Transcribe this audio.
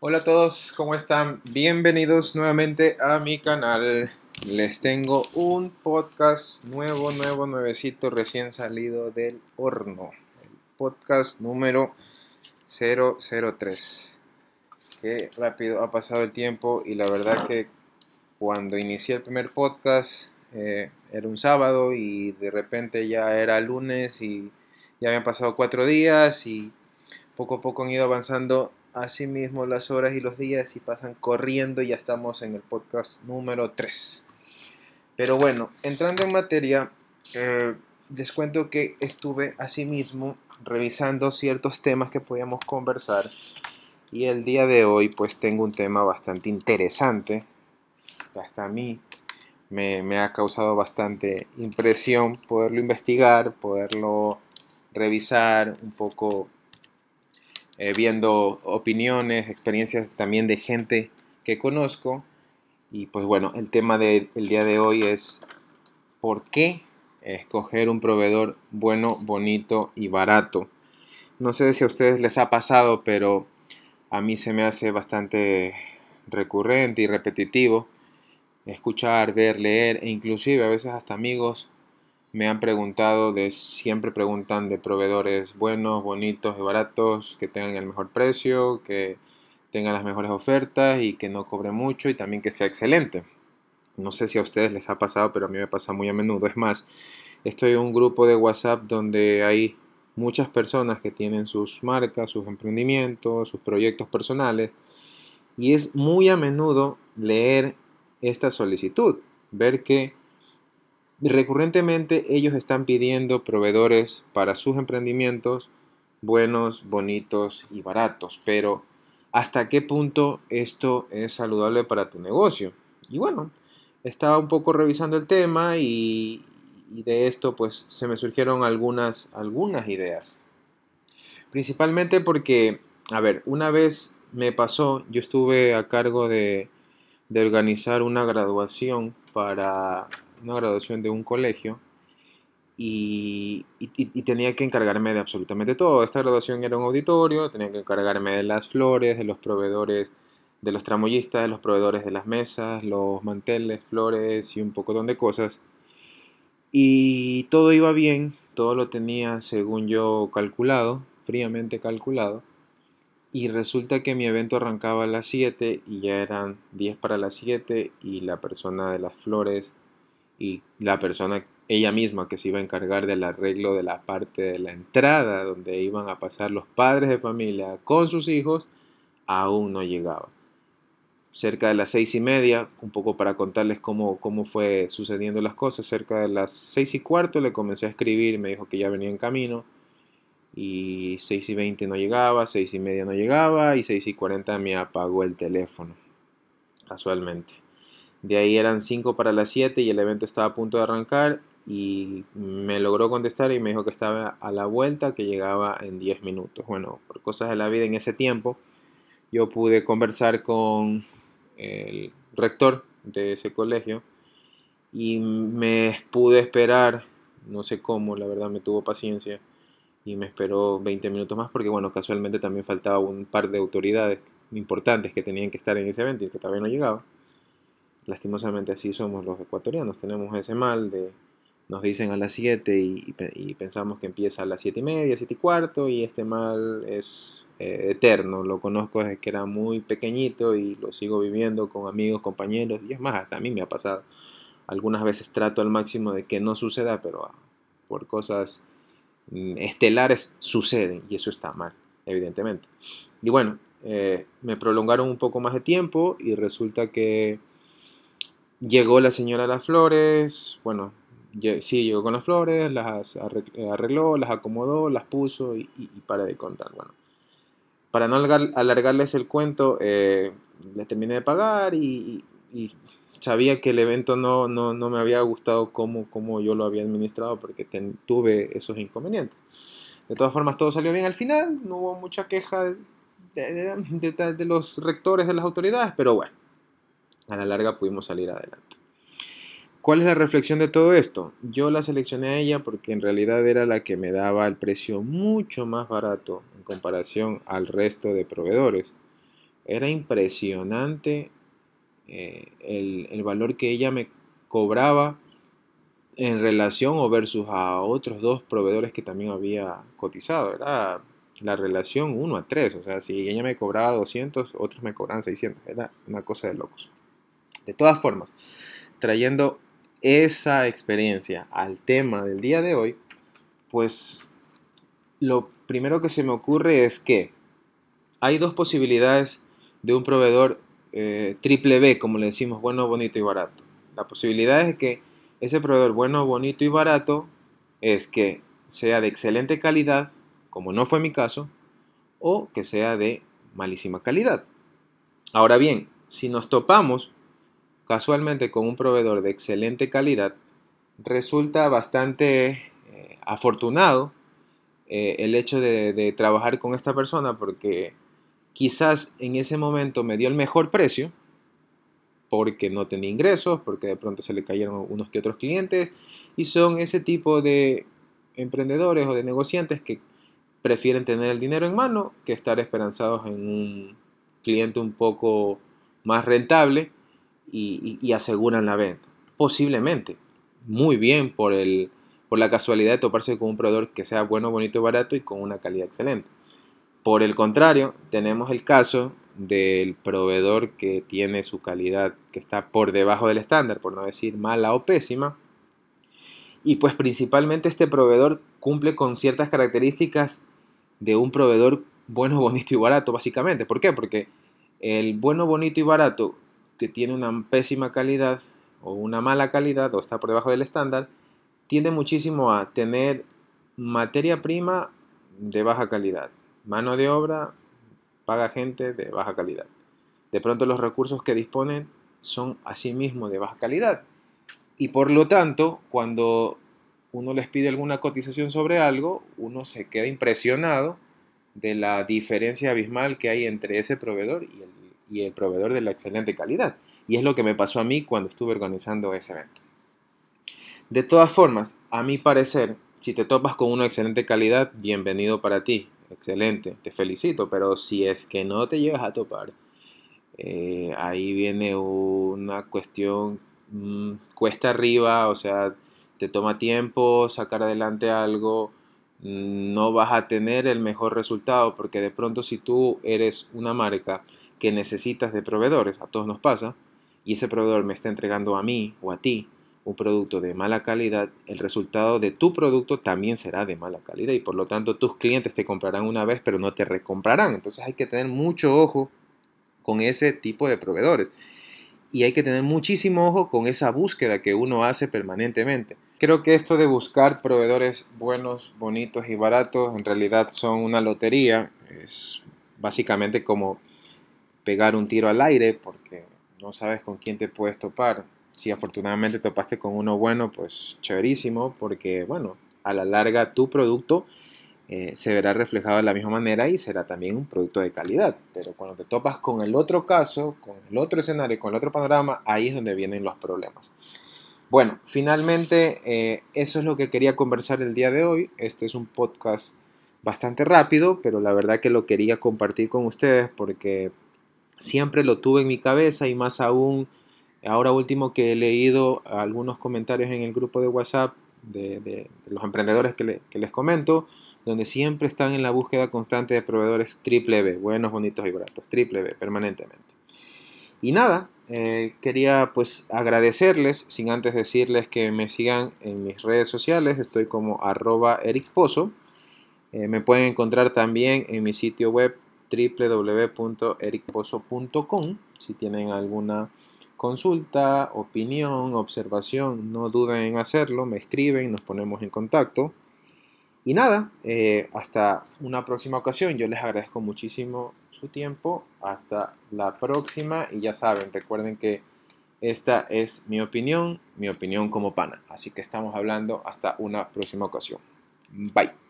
Hola a todos, ¿cómo están? Bienvenidos nuevamente a mi canal. Les tengo un podcast nuevo, nuevo, nuevecito, recién salido del horno. El podcast número 003. Qué rápido ha pasado el tiempo y la verdad que cuando inicié el primer podcast eh, era un sábado y de repente ya era lunes y ya habían pasado cuatro días y poco a poco han ido avanzando así mismo las horas y los días y pasan corriendo y ya estamos en el podcast número 3. Pero bueno, entrando en materia, eh, les cuento que estuve mismo revisando ciertos temas que podíamos conversar y el día de hoy pues tengo un tema bastante interesante, hasta a mí me, me ha causado bastante impresión poderlo investigar, poderlo revisar un poco eh, viendo opiniones, experiencias también de gente que conozco. Y pues bueno, el tema del día de hoy es por qué escoger un proveedor bueno, bonito y barato. No sé si a ustedes les ha pasado, pero a mí se me hace bastante recurrente y repetitivo escuchar, ver, leer e inclusive a veces hasta amigos me han preguntado, de, siempre preguntan de proveedores buenos, bonitos y baratos, que tengan el mejor precio, que tengan las mejores ofertas y que no cobre mucho y también que sea excelente. No sé si a ustedes les ha pasado, pero a mí me pasa muy a menudo. Es más, estoy en un grupo de WhatsApp donde hay muchas personas que tienen sus marcas, sus emprendimientos, sus proyectos personales y es muy a menudo leer esta solicitud, ver que Recurrentemente ellos están pidiendo proveedores para sus emprendimientos buenos, bonitos y baratos, pero ¿hasta qué punto esto es saludable para tu negocio? Y bueno, estaba un poco revisando el tema y, de esto pues se me surgieron algunas, algunas ideas. Principalmente porque, a ver, una vez me pasó, yo estuve a cargo de, de organizar una graduación para una graduación de un colegio y, tenía que encargarme de absolutamente todo. Esta graduación era un auditorio, tenía que encargarme de las flores, de los proveedores, de los tramoyistas, de los proveedores de las mesas, los manteles, flores y un poco de cosas. Y todo iba bien, todo lo tenía según yo calculado, fríamente calculado. Y resulta que mi evento arrancaba a las 7 y ya eran 10 para las 7 y la persona de las flores y la persona, ella misma, que se iba a encargar del arreglo de la parte de la entrada donde iban a pasar los padres de familia con sus hijos, aún no llegaba. Cerca de las seis y media, un poco para contarles cómo, cómo fue sucediendo las cosas, cerca de las seis y cuarto le comencé a escribir, me dijo que ya venía en camino, y seis y veinte no llegaba, seis y media no llegaba, y seis y cuarenta me apagó el teléfono, casualmente. De ahí eran 5 para las 7 y el evento estaba a punto de arrancar y me logró contestar y me dijo que estaba a la vuelta, que llegaba en 10 minutos. Bueno, por cosas de la vida en ese tiempo, yo pude conversar con el rector de ese colegio y me pude esperar, no sé cómo, la verdad me tuvo paciencia y me esperó 20 minutos más porque bueno, casualmente también faltaba un par de autoridades importantes que tenían que estar en ese evento y que todavía no llegaba. Lastimosamente así somos los ecuatorianos, tenemos ese mal de nos dicen a las 7 y, pensamos que empieza a las 7 y media, 7 y cuarto y este mal es eh, eterno, lo conozco desde que era muy pequeñito y lo sigo viviendo con amigos, compañeros y es más, hasta a mí me ha pasado. Algunas veces trato al máximo de que no suceda, pero ah, por cosas mm, estelares suceden y eso está mal, evidentemente. Y bueno, eh, me prolongaron un poco más de tiempo y resulta que Llegó la señora Las Flores, bueno, sí, llegó con las flores, las arregló, las acomodó, las puso y, para de contar. Bueno, para no alargarles el cuento, eh, le terminé de pagar y, sabía que el evento no, no, no, me había gustado como, como yo lo había administrado porque tuve esos inconvenientes. De todas formas, todo salió bien al final, no hubo mucha queja de los rectores de las autoridades, pero bueno a la larga pudimos salir adelante. ¿Cuál es la reflexión de todo esto? Yo la seleccioné a ella porque en realidad era la que me daba el precio mucho más barato en comparación al resto de proveedores. Era impresionante eh, el, valor que ella me cobraba en relación o versus a otros dos proveedores que también había cotizado. Era la relación 1 a 3. O sea, si ella me cobraba 200, otros me cobraban 600. Era una cosa de locos. De todas formas, trayendo esa experiencia al tema del día de hoy, pues lo primero que se me ocurre es que hay dos posibilidades de un proveedor eh, triple B, como le decimos, bueno, bonito y barato. La posibilidad es que ese proveedor bueno, bonito y barato es que sea de excelente calidad, como no fue mi caso, o que sea de malísima calidad. Ahora bien, si nos topamos casualmente con un proveedor de excelente calidad, resulta bastante eh, afortunado eh, el hecho de, trabajar con esta persona porque quizás en ese momento me dio el mejor precio porque no tenía ingresos, porque de pronto se le cayeron unos que otros clientes y son ese tipo de emprendedores o de negociantes que prefieren tener el dinero en mano que estar esperanzados en un cliente un poco más rentable y, aseguran la venta. Posiblemente, muy bien por, el, por la casualidad de toparse con un proveedor que sea bueno, bonito y barato y con una calidad excelente. Por el contrario, tenemos el caso del proveedor que tiene su calidad que está por debajo del estándar, por no decir mala o pésima. Y pues principalmente este proveedor cumple con ciertas características de un proveedor bueno, bonito y barato, básicamente. ¿Por qué? Porque el bueno, bonito y barato que tiene una pésima calidad o una mala calidad o está por debajo del estándar, tiende muchísimo a tener materia prima de baja calidad, mano de obra, paga gente de baja calidad. De pronto los recursos que disponen son asimismo de baja calidad. Y por lo tanto, cuando uno les pide alguna cotización sobre algo, uno se queda impresionado de la diferencia abismal que hay entre ese proveedor y el y el proveedor de la excelente calidad. Y es lo que me pasó a mí cuando estuve organizando ese evento. De todas formas, a mi parecer, si te topas con una excelente calidad, bienvenido para ti. Excelente, te felicito, pero si es que no te llegas a topar, eh, ahí viene una cuestión mm, cuesta arriba, o sea, te toma tiempo sacar adelante algo, mm, no vas a tener el mejor resultado, porque de pronto si tú eres una marca que necesitas de proveedores, a todos nos pasa, y ese proveedor me está entregando a mí o a ti un producto de mala calidad, el resultado de tu producto también será de mala calidad y por lo tanto tus clientes te comprarán una vez pero no te recomprarán. Entonces hay que tener mucho ojo con ese tipo de proveedores y hay que tener muchísimo ojo con esa búsqueda que uno hace permanentemente. Creo que esto de buscar proveedores buenos, bonitos y baratos en realidad son una lotería. Es básicamente como pegar un tiro al aire porque no sabes con quién te puedes topar. Si afortunadamente topaste con uno bueno, pues chéverísimo, porque bueno, a la larga tu producto eh, se verá reflejado de la misma manera y será también un producto de calidad. Pero cuando te topas con el otro caso, con el otro escenario, con el otro panorama, ahí es donde vienen los problemas. Bueno, finalmente eh, eso es lo que quería conversar el día de hoy. Este es un podcast bastante rápido, pero la verdad que lo quería compartir con ustedes porque siempre lo tuve en mi cabeza y más aún ahora último que he leído algunos comentarios en el grupo de WhatsApp de, los emprendedores que, les comento, donde siempre están en la búsqueda constante de proveedores triple B, buenos, bonitos y baratos, triple B, permanentemente. Y nada, eh, quería pues agradecerles, sin antes decirles que me sigan en mis redes sociales, estoy como arroba ericpozo, eh, me pueden encontrar también en mi sitio web www.ericpozo.com. Si tienen alguna consulta, opinión, observación, no duden en hacerlo, me escriben, nos ponemos en contacto. Y nada, eh, hasta una próxima ocasión. Yo les agradezco muchísimo su tiempo. Hasta la próxima. Y ya saben, recuerden que esta es mi opinión, mi opinión como pana. Así que estamos hablando hasta una próxima ocasión. Bye.